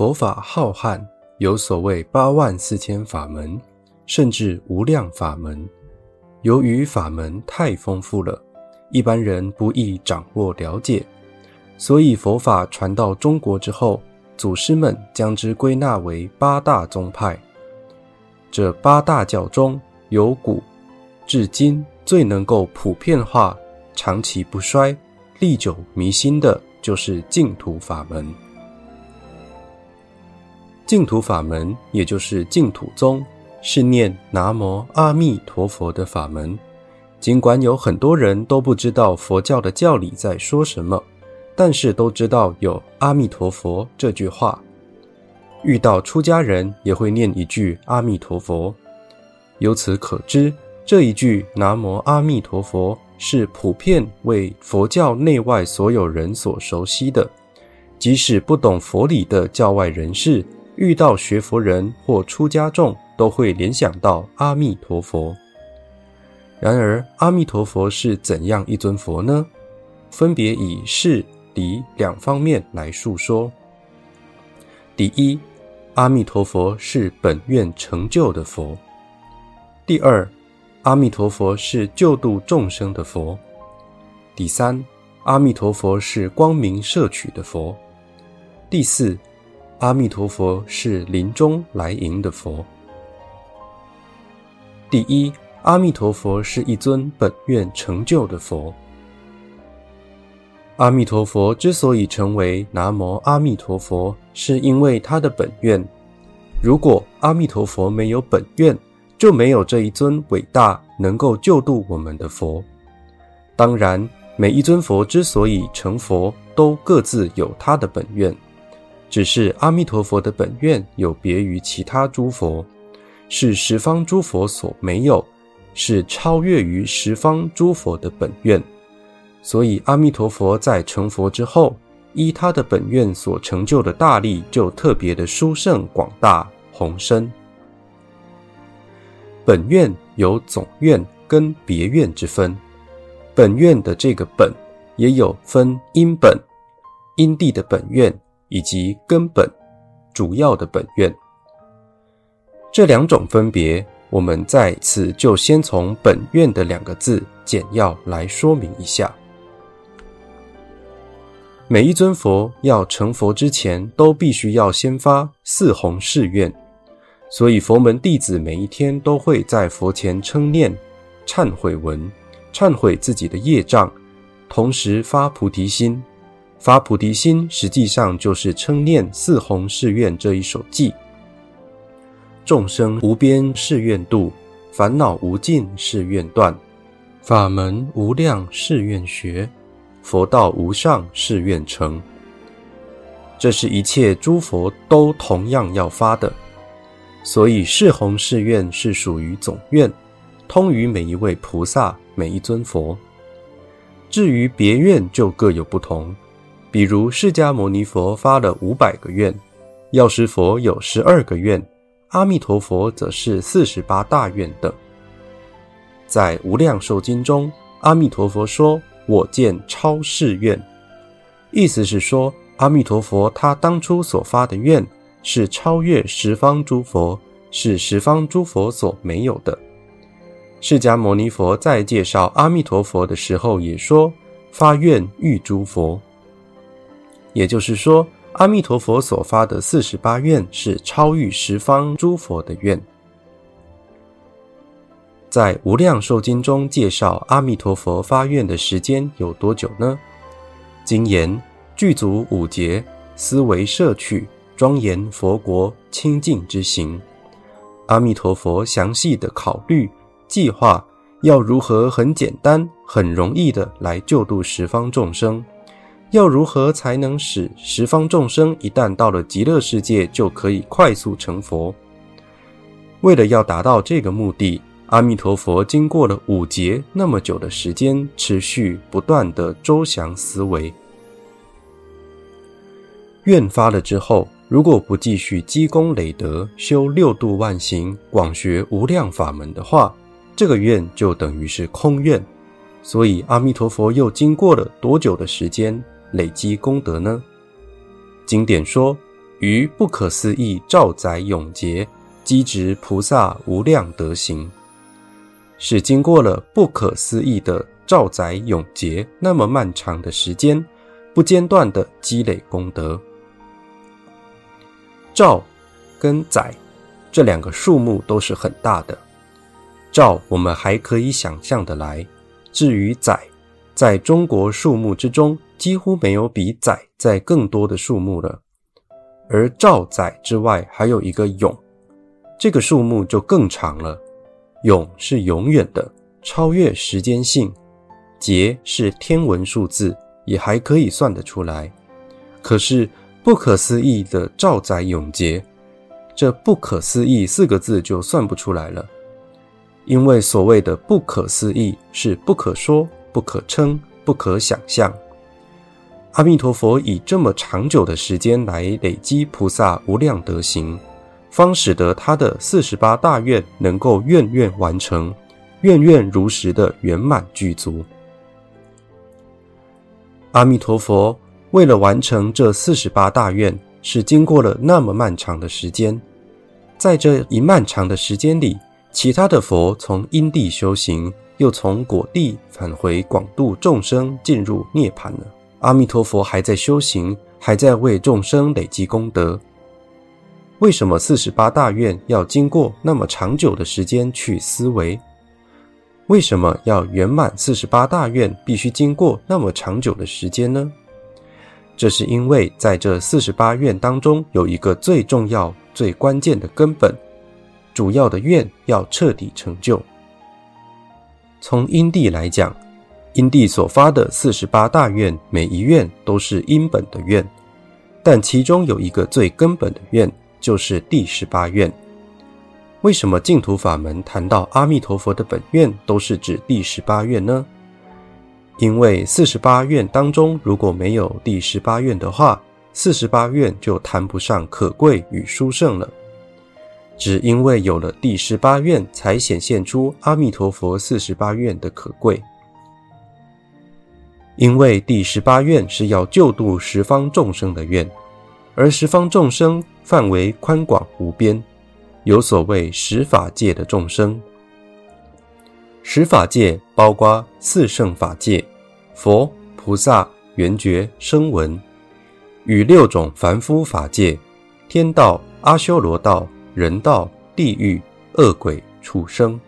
佛法浩瀚，有所谓八万四千法门，甚至无量法门。由于法门太丰富了，一般人不易掌握了解，所以佛法传到中国之后，祖师们将之归纳为八大宗派。这八大教中，有古至今最能够普遍化、长期不衰、历久弥新的，就是净土法门。净土法门，也就是净土宗，是念南无阿弥陀佛的法门。尽管有很多人都不知道佛教的教理在说什么，但是都知道有阿弥陀佛这句话。遇到出家人也会念一句阿弥陀佛。由此可知，这一句南无阿弥陀佛是普遍为佛教内外所有人所熟悉的，即使不懂佛理的教外人士。遇到学佛人或出家众，都会联想到阿弥陀佛。然而，阿弥陀佛是怎样一尊佛呢？分别以事理两方面来述说。第一，阿弥陀佛是本愿成就的佛；第二，阿弥陀佛是救度众生的佛；第三，阿弥陀佛是光明摄取的佛；第四。阿弥陀佛是临终来迎的佛。第一，阿弥陀佛是一尊本愿成就的佛。阿弥陀佛之所以成为南无阿弥陀佛，是因为他的本愿。如果阿弥陀佛没有本愿，就没有这一尊伟大能够救度我们的佛。当然，每一尊佛之所以成佛，都各自有他的本愿。只是阿弥陀佛的本愿有别于其他诸佛，是十方诸佛所没有，是超越于十方诸佛的本愿。所以阿弥陀佛在成佛之后，依他的本愿所成就的大力，就特别的殊胜广大宏深。本愿有总愿跟别愿之分，本愿的这个本，也有分因本，因地的本愿。以及根本、主要的本愿，这两种分别，我们在此就先从“本愿”的两个字简要来说明一下。每一尊佛要成佛之前，都必须要先发四弘誓愿，所以佛门弟子每一天都会在佛前称念忏悔文，忏悔自己的业障，同时发菩提心。发菩提心，实际上就是称念四弘誓愿这一首偈：众生无边誓愿度，烦恼无尽誓愿断，法门无量誓愿学，佛道无上誓愿成。这是一切诸佛都同样要发的，所以四弘誓愿是属于总愿，通于每一位菩萨、每一尊佛。至于别愿，就各有不同。比如释迦牟尼佛发了五百个愿，药师佛有十二个愿，阿弥陀佛则是四十八大愿等。在《无量寿经》中，阿弥陀佛说：“我见超世愿”，意思是说，阿弥陀佛他当初所发的愿是超越十方诸佛，是十方诸佛所没有的。释迦牟尼佛在介绍阿弥陀佛的时候也说：“发愿欲诸佛。”也就是说，阿弥陀佛所发的四十八愿是超越十方诸佛的愿。在《无量寿经》中介绍阿弥陀佛发愿的时间有多久呢？经言具足五劫，思维摄取，庄严佛国清净之行。阿弥陀佛详细的考虑计划，要如何很简单、很容易的来救度十方众生。要如何才能使十方众生一旦到了极乐世界就可以快速成佛？为了要达到这个目的，阿弥陀佛经过了五劫那么久的时间，持续不断的周详思维。愿发了之后，如果不继续积功累德，修六度万行，广学无量法门的话，这个愿就等于是空愿。所以阿弥陀佛又经过了多久的时间？累积功德呢？经典说，于不可思议兆载永劫，积植菩萨无量德行，是经过了不可思议的兆载永劫那么漫长的时间，不间断的积累功德。兆跟载这两个数目都是很大的，兆我们还可以想象的来，至于载，在中国数目之中几乎没有比载在更多的数目了。而兆载之外还有一个永，这个数目就更长了。永是永远的，超越时间性；劫是天文数字，也还可以算得出来。可是不可思议的兆载永劫，这不可思议四个字就算不出来了。因为所谓的不可思议，是不可说、不可称、不可想象。阿弥陀佛以这么长久的时间来累积菩萨无量德行，方使得他的四十八大愿能够愿愿完成，愿愿如实的圆满具足。阿弥陀佛为了完成这四十八大愿，是经过了那么漫长的时间。在这一漫长的时间里，其他的佛从因地修行，又从果地返回广度众生，进入涅槃了。阿弥陀佛还在修行，还在为众生累积功德。为什么四十八大愿要经过那么长久的时间去思维？为什么要圆满四十八大愿必须经过那么长久的时间呢？这是因为在这四十八愿当中有一个最重要、最关键的根本，主要的愿要彻底成就。从因地来讲。因地所发的四十八大愿，每一愿都是因本的愿，但其中有一个最根本的愿，就是第十八愿。为什么净土法门谈到阿弥陀佛的本愿，都是指第十八愿呢？因为四十八愿当中如果没有第十八愿的话，四十八愿就谈不上可贵与殊胜了。只因为有了第十八愿，才显现出阿弥陀佛四十八愿的可贵。因为第十八愿是要救度十方众生的愿，而十方众生范围宽广无边，有所谓十法界的众生。十法界包括四圣法界、佛、菩萨、缘觉、声闻，与六种凡夫法界：天道、阿修罗道、人道、地狱、恶鬼、畜生。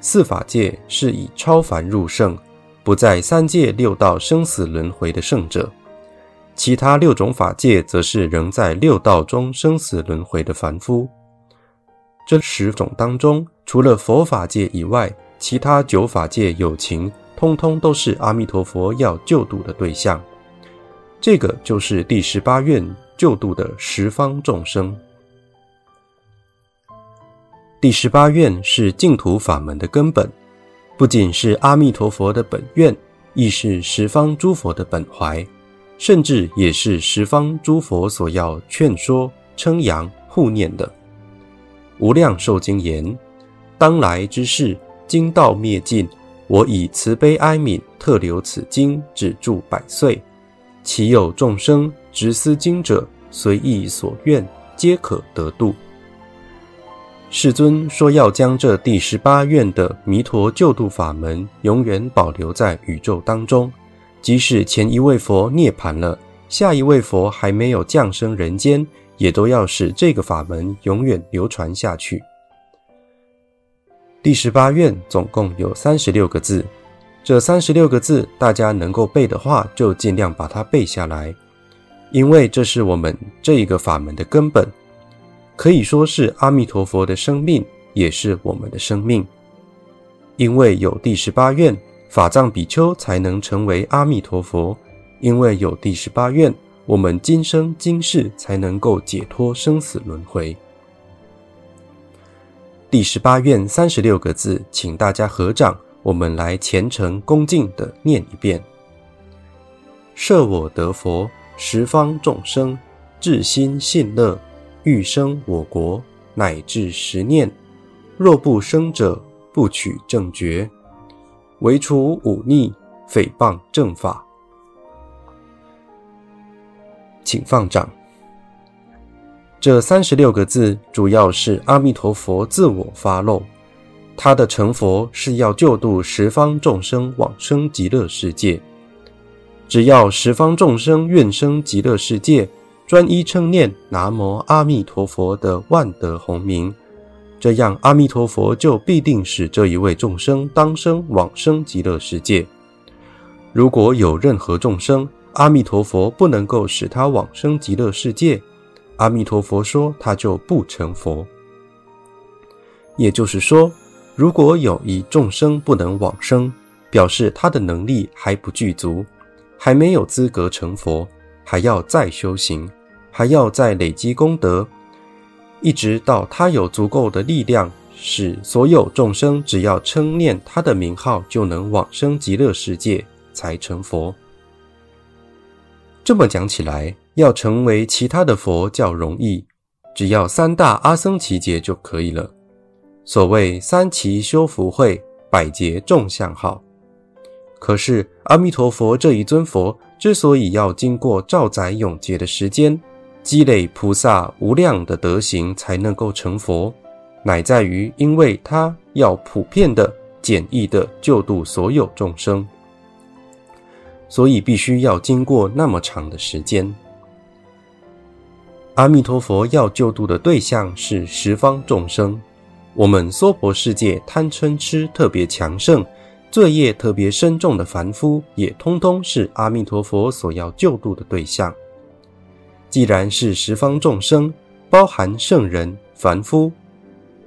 四法界是以超凡入圣。不在三界六道生死轮回的圣者，其他六种法界则是仍在六道中生死轮回的凡夫。这十种当中，除了佛法界以外，其他九法界有情，通通都是阿弥陀佛要救度的对象。这个就是第十八愿救度的十方众生。第十八愿是净土法门的根本。不仅是阿弥陀佛的本愿，亦是十方诸佛的本怀，甚至也是十方诸佛所要劝说、称扬、护念的。无量寿经言：当来之事，经道灭尽，我以慈悲哀悯，特留此经，止住百岁。其有众生执思经者，随意所愿，皆可得度。世尊说：“要将这第十八愿的弥陀救度法门永远保留在宇宙当中，即使前一位佛涅槃了，下一位佛还没有降生人间，也都要使这个法门永远流传下去。”第十八愿总共有三十六个字，这三十六个字大家能够背的话，就尽量把它背下来，因为这是我们这一个法门的根本。可以说是阿弥陀佛的生命，也是我们的生命。因为有第十八愿，法藏比丘才能成为阿弥陀佛；因为有第十八愿，我们今生今世才能够解脱生死轮回。第十八愿三十六个字，请大家合掌，我们来虔诚恭敬的念一遍：设我得佛，十方众生至心信乐。欲生我国，乃至十念；若不生者，不取正觉。唯除忤逆，诽谤正法。请放掌。这三十六个字主要是阿弥陀佛自我发露，他的成佛是要救度十方众生往生极乐世界。只要十方众生愿生极乐世界，专一称念南无阿弥陀佛的万德洪名，这样阿弥陀佛就必定使这一位众生当生往生极乐世界。如果有任何众生，阿弥陀佛不能够使他往生极乐世界，阿弥陀佛说他就不成佛。也就是说，如果有一众生不能往生，表示他的能力还不具足。还没有资格成佛，还要再修行，还要再累积功德，一直到他有足够的力量，使所有众生只要称念他的名号，就能往生极乐世界，才成佛。这么讲起来，要成为其他的佛较容易，只要三大阿僧祇劫就可以了。所谓三奇修福会，百劫众相好。可是阿弥陀佛这一尊佛之所以要经过兆载永劫的时间，积累菩萨无量的德行才能够成佛，乃在于因为他要普遍的、简易的救度所有众生，所以必须要经过那么长的时间。阿弥陀佛要救度的对象是十方众生，我们娑婆世界贪嗔痴特别强盛。罪业特别深重的凡夫，也通通是阿弥陀佛所要救度的对象。既然是十方众生，包含圣人、凡夫，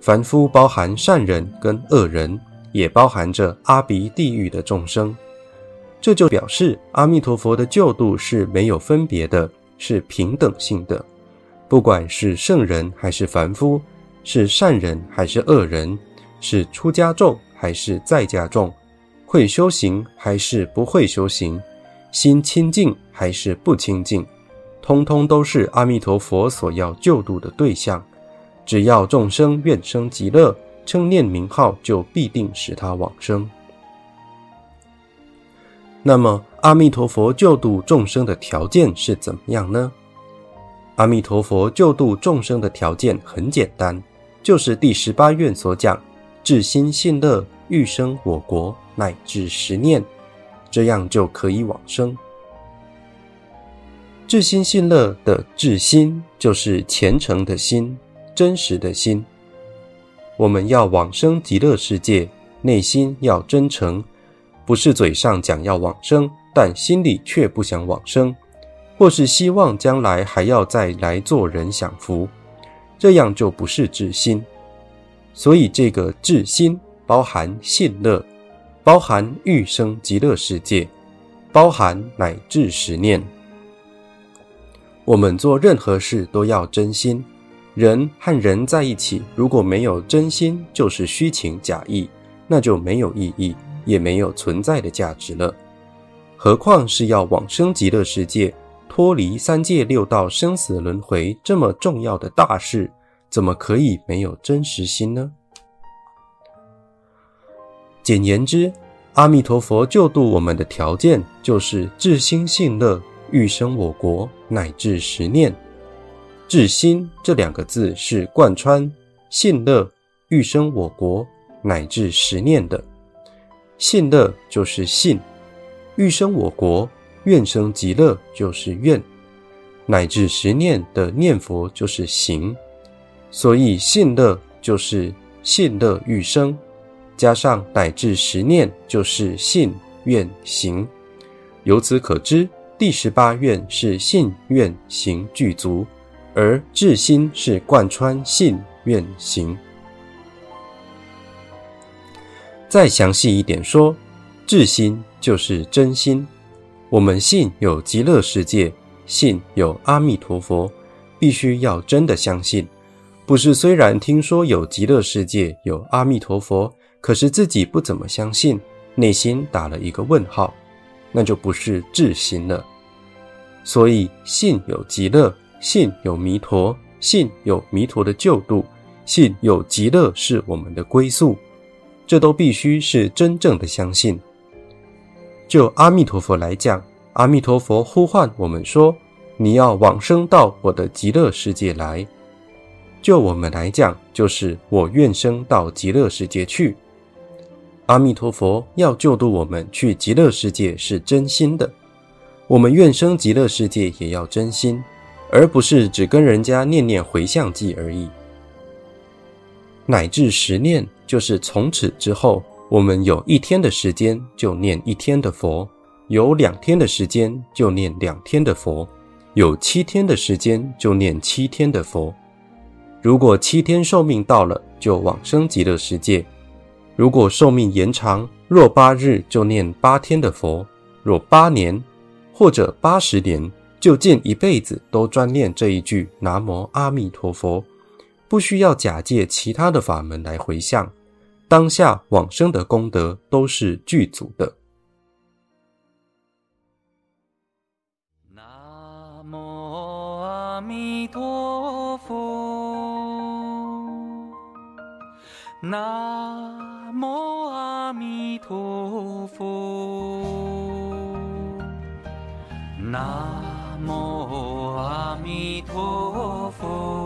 凡夫包含善人跟恶人，也包含着阿鼻地狱的众生。这就表示阿弥陀佛的救度是没有分别的，是平等性的。不管是圣人还是凡夫，是善人还是恶人，是出家众还是在家众。会修行还是不会修行，心清净还是不清净，通通都是阿弥陀佛所要救度的对象。只要众生愿生极乐，称念名号，就必定使他往生。那么，阿弥陀佛救度众生的条件是怎么样呢？阿弥陀佛救度众生的条件很简单，就是第十八愿所讲：至心信乐，欲生我国。乃至十念，这样就可以往生。至心信乐的至心，就是虔诚的心、真实的心。我们要往生极乐世界，内心要真诚，不是嘴上讲要往生，但心里却不想往生，或是希望将来还要再来做人享福，这样就不是至心。所以，这个至心包含信乐。包含欲生极乐世界，包含乃至十念。我们做任何事都要真心。人和人在一起，如果没有真心，就是虚情假意，那就没有意义，也没有存在的价值了。何况是要往生极乐世界，脱离三界六道生死轮回这么重要的大事，怎么可以没有真实心呢？简言之，阿弥陀佛救度我们的条件就是至心信乐，欲生我国，乃至十念。至心这两个字是贯穿信乐、欲生我国，乃至十念的。信乐就是信，欲生我国，愿生极乐就是愿，乃至十念的念佛就是行。所以信乐就是信乐欲生。加上乃至十念，就是信愿行。由此可知，第十八愿是信愿行具足，而至心是贯穿信愿行。再详细一点说，至心就是真心。我们信有极乐世界，信有阿弥陀佛，必须要真的相信，不是虽然听说有极乐世界，有阿弥陀佛。可是自己不怎么相信，内心打了一个问号，那就不是智心了。所以信有极乐，信有弥陀，信有弥陀的救度，信有极乐是我们的归宿，这都必须是真正的相信。就阿弥陀佛来讲，阿弥陀佛呼唤我们说：“你要往生到我的极乐世界来，就我们来讲，就是我愿生到极乐世界去。阿弥陀佛要救度我们去极乐世界是真心的，我们愿生极乐世界也要真心，而不是只跟人家念念回向偈而已。乃至十念，就是从此之后，我们有一天的时间就念一天的佛，有两天的时间就念两天的佛，有七天的时间就念七天的佛。如果七天寿命到了，就往生极乐世界；如果寿命延长，若八日就念八天的佛；若八年或者八十年，就见一辈子都专念这一句南无阿弥陀佛。不需要假借其他的法门来回向，当下往生的功德都是具足的。南无阿弥陀佛，南南无阿弥陀佛。